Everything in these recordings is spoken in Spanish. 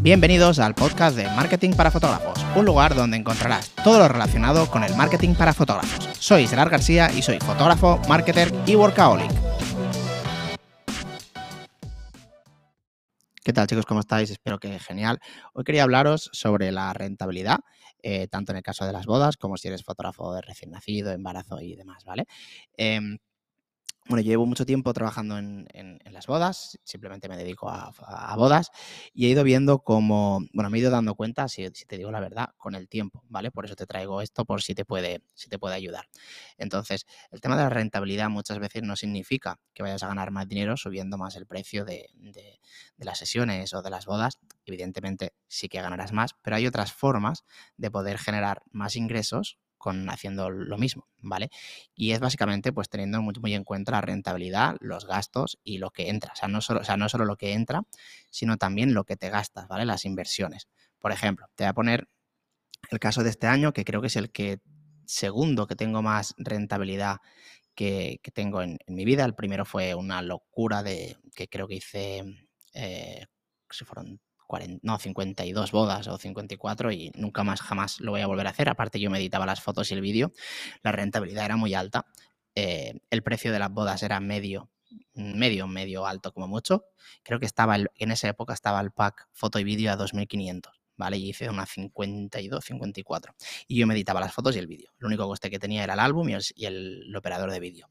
Bienvenidos al podcast de Marketing para Fotógrafos, un lugar donde encontrarás todo lo relacionado con el marketing para fotógrafos. Soy Gerard García y soy fotógrafo, marketer y workaholic. ¿Qué tal chicos? ¿Cómo estáis? Espero que genial. Hoy quería hablaros sobre la rentabilidad, eh, tanto en el caso de las bodas como si eres fotógrafo de recién nacido, embarazo y demás, ¿vale? Em, bueno, yo llevo mucho tiempo trabajando en, las bodas, simplemente me dedico a, bodas y he ido viendo cómo, bueno, me he ido dando cuenta, si, te digo la verdad, con el tiempo, ¿vale? Por eso te traigo esto, por si te puede, si te puede ayudar. Entonces, el tema de la rentabilidad muchas veces no significa que vayas a ganar más dinero subiendo más el precio de, de las sesiones o de las bodas. Evidentemente sí que ganarás más, pero hay otras formas de poder generar más ingresos con haciendo lo mismo, ¿vale? Y es básicamente pues teniendo muy, muy, en cuenta la rentabilidad, los gastos y lo que entra. O sea, no solo, o sea, no solo lo que entra, sino también lo que te gastas, ¿vale? Las inversiones. Por ejemplo, te voy a poner el caso de este año, que creo que es el que segundo que tengo más rentabilidad que, tengo en, mi vida. El primero fue una locura de que creo que hice, eh, fueron no, 52 bodas o 54 y nunca más jamás lo voy a volver a hacer. Aparte yo me editaba las fotos y el vídeo, la rentabilidad era muy alta, eh, el precio de las bodas era medio, medio, medio alto como mucho. Creo que estaba en esa época estaba el pack foto y vídeo a 2500. ¿vale? Y hice una 52, 54. Y yo me editaba las fotos y el vídeo. Lo único coste que tenía era el álbum y el, operador de vídeo.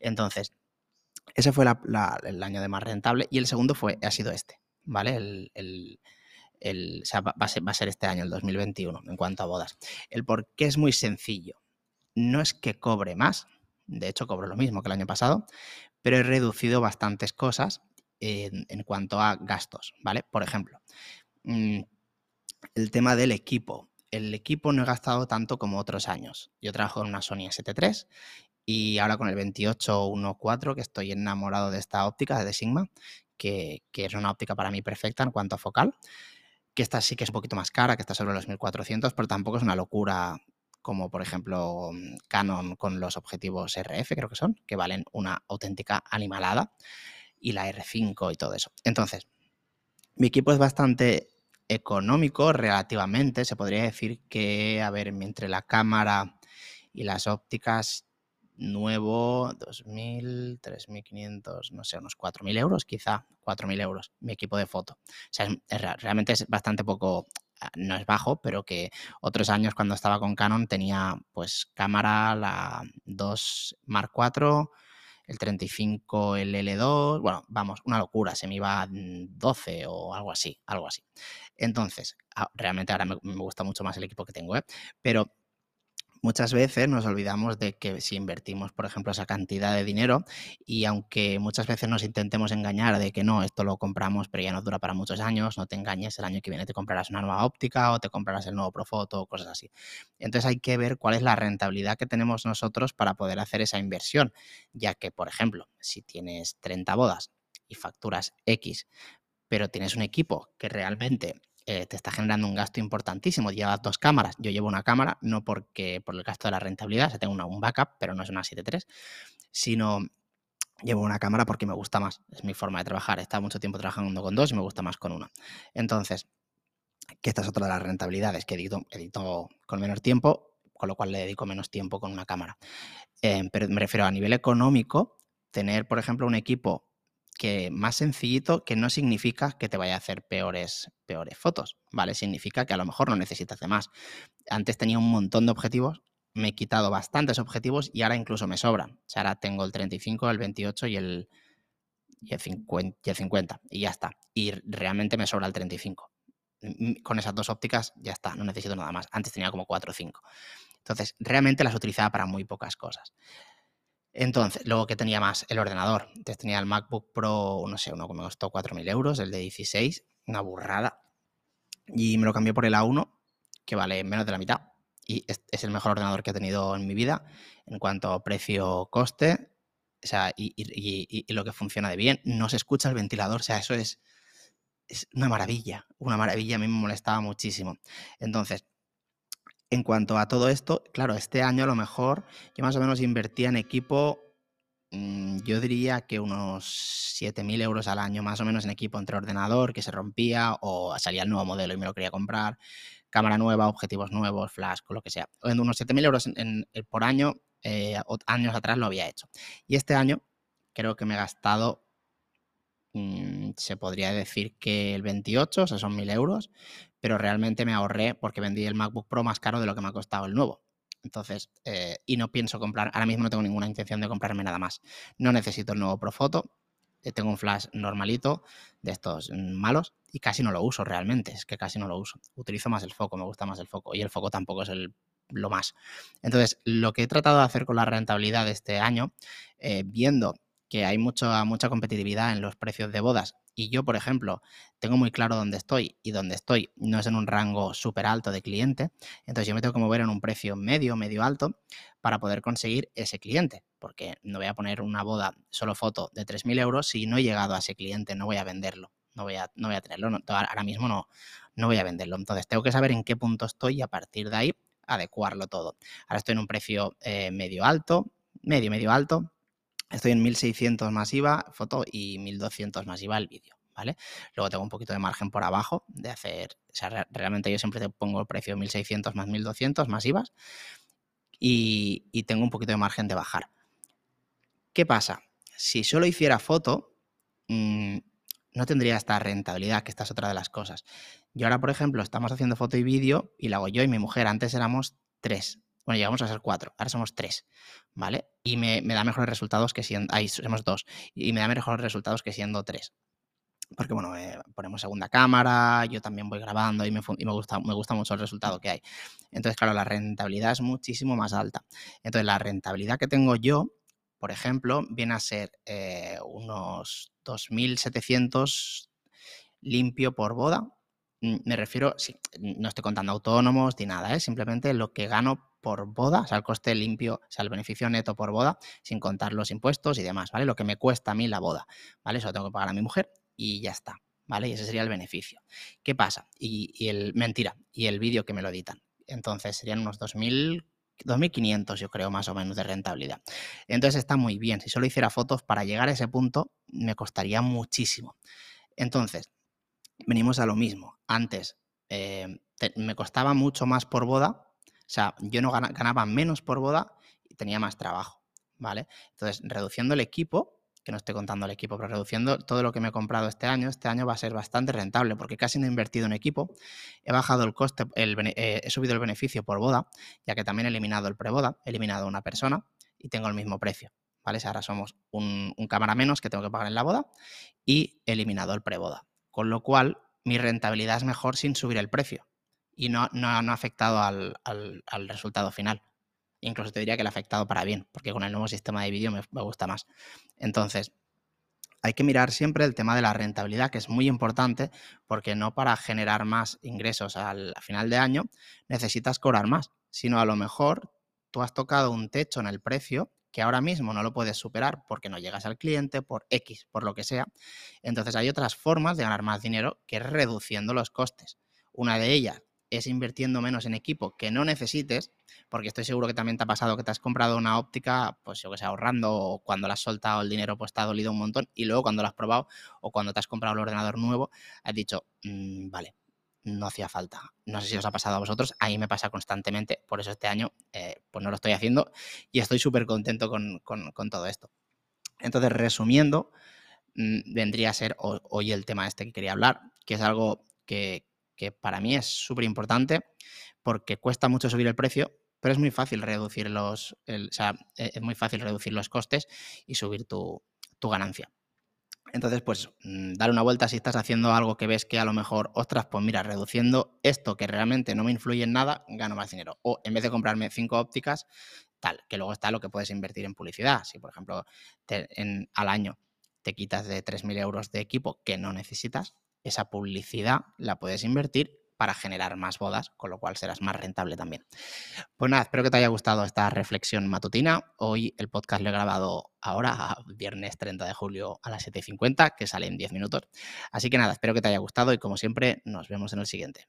Entonces, ese fue el año de más rentable. Y el segundo fue, ha sido este. ¿Vale? El, va, a ser, va, a ser, este año, el 2021, en cuanto a bodas. El por qué es muy sencillo. No es que cobre más, de hecho cobro lo mismo que el año pasado, pero he reducido bastantes cosas en, cuanto a gastos, ¿vale? Por ejemplo, mm, el tema del equipo. El equipo no he gastado tanto como otros años. Yo trabajo en una Sony ST3 y ahora con el 2814, que estoy enamorado de esta óptica de Sigma, que, es una óptica para mí perfecta en cuanto a focal, que esta sí que es un poquito más cara, que está sobre los 1400, pero tampoco es una locura como por ejemplo mm, Canon con los objetivos RF, creo que son, que valen una auténtica animalada, y la R5 y todo eso. Entonces, mi equipo es bastante económico relativamente, se podría decir que, a ver, entre la cámara y las ópticas nuevo, 2.000, 3.500, no sé, unos 4.000 euros, quizá 4.000 euros, mi equipo de foto. O sea, realmente es bastante poco, ah, no es bajo, pero que otros años cuando estaba con Canon tenía pues cámara, la 2 Mark IV, el 35 el L2, bueno, vamos, una locura, se me iba 12 o algo así, algo así. Entonces, ah, realmente ahora me, me gusta mucho más el equipo que tengo, ¿eh? pero muchas veces nos olvidamos de que si invertimos, por ejemplo, esa cantidad de dinero y aunque muchas veces nos intentemos engañar de que no, esto lo compramos pero ya no dura para muchos años, no te engañes, el año que viene te comprarás una nueva óptica o te comprarás el nuevo Profoto o cosas así. Entonces hay que ver cuál es la rentabilidad que tenemos nosotros para poder hacer esa inversión, ya que, por ejemplo, si tienes 30 bodas y facturas X, pero tienes un equipo que realmente eh, te está generando un gasto importantísimo. Llevas dos cámaras. Yo llevo una cámara, no porque por el gasto de la rentabilidad, o tengo una, un backup, pero no es una 7.3, sino llevo una cámara porque me gusta más. Es mi forma de trabajar. He estado mucho tiempo trabajando con dos y me gusta más con una. Entonces, que esta es otra de las rentabilidades, que edito, edito con menos tiempo, con lo cual le dedico menos tiempo con una cámara. Eh, pero me refiero a nivel económico, tener, por ejemplo, un equipo que más sencillito, que no significa que te vaya a hacer peores, peores fotos, ¿vale? Significa que a lo mejor no necesitas de más. Antes tenía un montón de objetivos, me he quitado bastantes objetivos y ahora incluso me sobran. O sea, ahora tengo el 35, el 28 y el, y el, 50, y el 50 y ya está. Y realmente me sobra el 35. Con esas dos ópticas ya está, no necesito nada más. Antes tenía como 4 o 5. Entonces, realmente las utilizaba para muy pocas cosas. Entonces, luego que tenía más el ordenador. Entonces tenía el MacBook Pro, no sé, uno que me costó 4.000 euros, el de 16, una burrada. Y me lo cambié por el A1, que vale menos de la mitad. Y es, el mejor ordenador que he tenido en mi vida en cuanto a precio-coste. O sea, y, lo que funciona de bien. No se escucha el ventilador, o sea, eso es, es una maravilla, una maravilla. A mí me molestaba muchísimo. Entonces, en cuanto a todo esto, claro, este año a lo mejor yo más o menos invertía en equipo mm, yo diría que unos 7.000 euros al año más o menos en equipo entre ordenador que se rompía o salía el nuevo modelo y me lo quería comprar, cámara nueva, objetivos nuevos, flash, lo que sea. En unos 7.000 euros por año, eh, años atrás lo había hecho. Y este año creo que me he gastado, mm, se podría decir que el 28, o sea, son 1.000 euros, pero realmente me ahorré porque vendí el MacBook Pro más caro de lo que me ha costado el nuevo. Entonces, eh, y no pienso comprar, ahora mismo no tengo ninguna intención de comprarme nada más. No necesito el nuevo Profoto, eh, tengo un flash normalito de estos mm, malos y casi no lo uso realmente, es que casi no lo uso. Utilizo más el foco, me gusta más el foco y el foco tampoco es el, lo más. Entonces, lo que he tratado de hacer con la rentabilidad de este año, eh, viendo que hay mucha, mucha competitividad en los precios de bodas y yo, por ejemplo, tengo muy claro dónde estoy y dónde estoy no es en un rango súper alto de cliente, entonces yo me tengo que mover en un precio medio, medio alto para poder conseguir ese cliente, porque no voy a poner una boda solo foto de 3.000 euros si no he llegado a ese cliente, no voy a venderlo, no voy a, no voy a tenerlo, ahora mismo no, no voy a venderlo. Entonces tengo que saber en qué punto estoy y a partir de ahí adecuarlo todo. Ahora estoy en un precio eh, medio alto, medio, medio alto, Estoy en 1600 masiva foto y 1200 masiva el vídeo, ¿vale? Luego tengo un poquito de margen por abajo de hacer, o sea, realmente yo siempre te pongo el precio 1600 más 1200 masivas y, y tengo un poquito de margen de bajar. ¿Qué pasa? Si solo hiciera foto, mmm, no tendría esta rentabilidad, que esta es otra de las cosas. Yo ahora, por ejemplo, estamos haciendo foto y vídeo y la hago yo y mi mujer. Antes éramos tres. Bueno, llegamos a ser cuatro, ahora somos tres, ¿vale? Y me, da mejores resultados que siendo, ahí somos dos, y me da mejores resultados que siendo tres. Porque, bueno, eh, ponemos segunda cámara, yo también voy grabando y, me, gusta, me gusta mucho el resultado que hay. Entonces, claro, la rentabilidad es muchísimo más alta. Entonces, la rentabilidad que tengo yo, por ejemplo, viene a ser eh, unos 2.700 limpio por boda. Mm, me refiero, no estoy contando autónomos ni nada, ¿eh? simplemente lo que gano por boda, o sea, el coste limpio, o sea, el beneficio neto por boda, sin contar los impuestos y demás, ¿vale? Lo que me cuesta a mí la boda, ¿vale? Eso lo tengo que pagar a mi mujer y ya está, ¿vale? Y ese sería el beneficio. ¿Qué pasa? Y, el, mentira, y el vídeo que me lo editan. Entonces serían unos 2.000 2.500 yo creo más o menos de rentabilidad. Entonces está muy bien. Si solo hiciera fotos para llegar a ese punto me costaría muchísimo. Entonces, venimos a lo mismo. Antes eh, me costaba mucho más por boda sea, yo no ganaba menos por boda y tenía más trabajo, ¿vale? Entonces, reduciendo el equipo, que no estoy contando el equipo, pero reduciendo todo lo que me he comprado este año, este año va a ser bastante rentable porque casi no he invertido en equipo, he bajado el coste, eh, he subido el beneficio por boda, ya que también he eliminado el preboda, he eliminado una persona y tengo el mismo precio. ¿Vale? ahora somos un, un cámara menos que tengo que pagar en la boda y he eliminado el preboda. Con lo cual, mi rentabilidad es mejor sin subir el precio y no, no, ha afectado al, resultado final. Incluso te diría que le ha afectado para bien, porque con el nuevo sistema de vídeo me, gusta más. Entonces, hay que mirar siempre el tema de la rentabilidad, que es muy importante, porque no para generar más ingresos al final de año necesitas cobrar más, sino a lo mejor tú has tocado un techo en el precio que ahora mismo no lo puedes superar porque no llegas al cliente, por X, por lo que sea. Entonces hay otras formas de ganar más dinero que reduciendo los costes. Una de ellas es invirtiendo menos en equipo que no necesites, porque estoy seguro que también te ha pasado que te has comprado una óptica, pues yo que sé, ahorrando, o cuando le has soltado el dinero, pues te ha dolido un montón, y luego cuando lo has probado, o cuando te has comprado el ordenador nuevo, has dicho, mm, vale, no hacía falta. No sé si os ha pasado a vosotros, a mí me pasa constantemente, por eso este año eh, pues no lo estoy haciendo y estoy súper contento con, todo esto. Entonces, resumiendo, mm, vendría a ser hoy el tema este que quería hablar, que es algo que, que para mí es súper importante porque cuesta mucho subir el precio, pero es muy fácil reducir los, e, es muy fácil reducir los costes y subir tu, ganancia. Entonces, pues, mm, dar una vuelta si estás haciendo algo que ves que a lo mejor, ostras, pues mira, reduciendo esto que realmente no me influye en nada, gano más dinero. O en vez de comprarme cinco ópticas, tal, que luego está lo que puedes invertir en publicidad. Si, por ejemplo, en, al año te quitas de 3.000 euros de equipo que no necesitas, esa publicidad la puedes invertir para generar más bodas, con lo cual serás más rentable también. Pues nada, espero que te haya gustado esta reflexión matutina. Hoy el podcast lo he grabado ahora, viernes 30 de julio a las 7.50, que sale en 10 minutos. Así que nada, espero que te haya gustado y como siempre, nos vemos en el siguiente.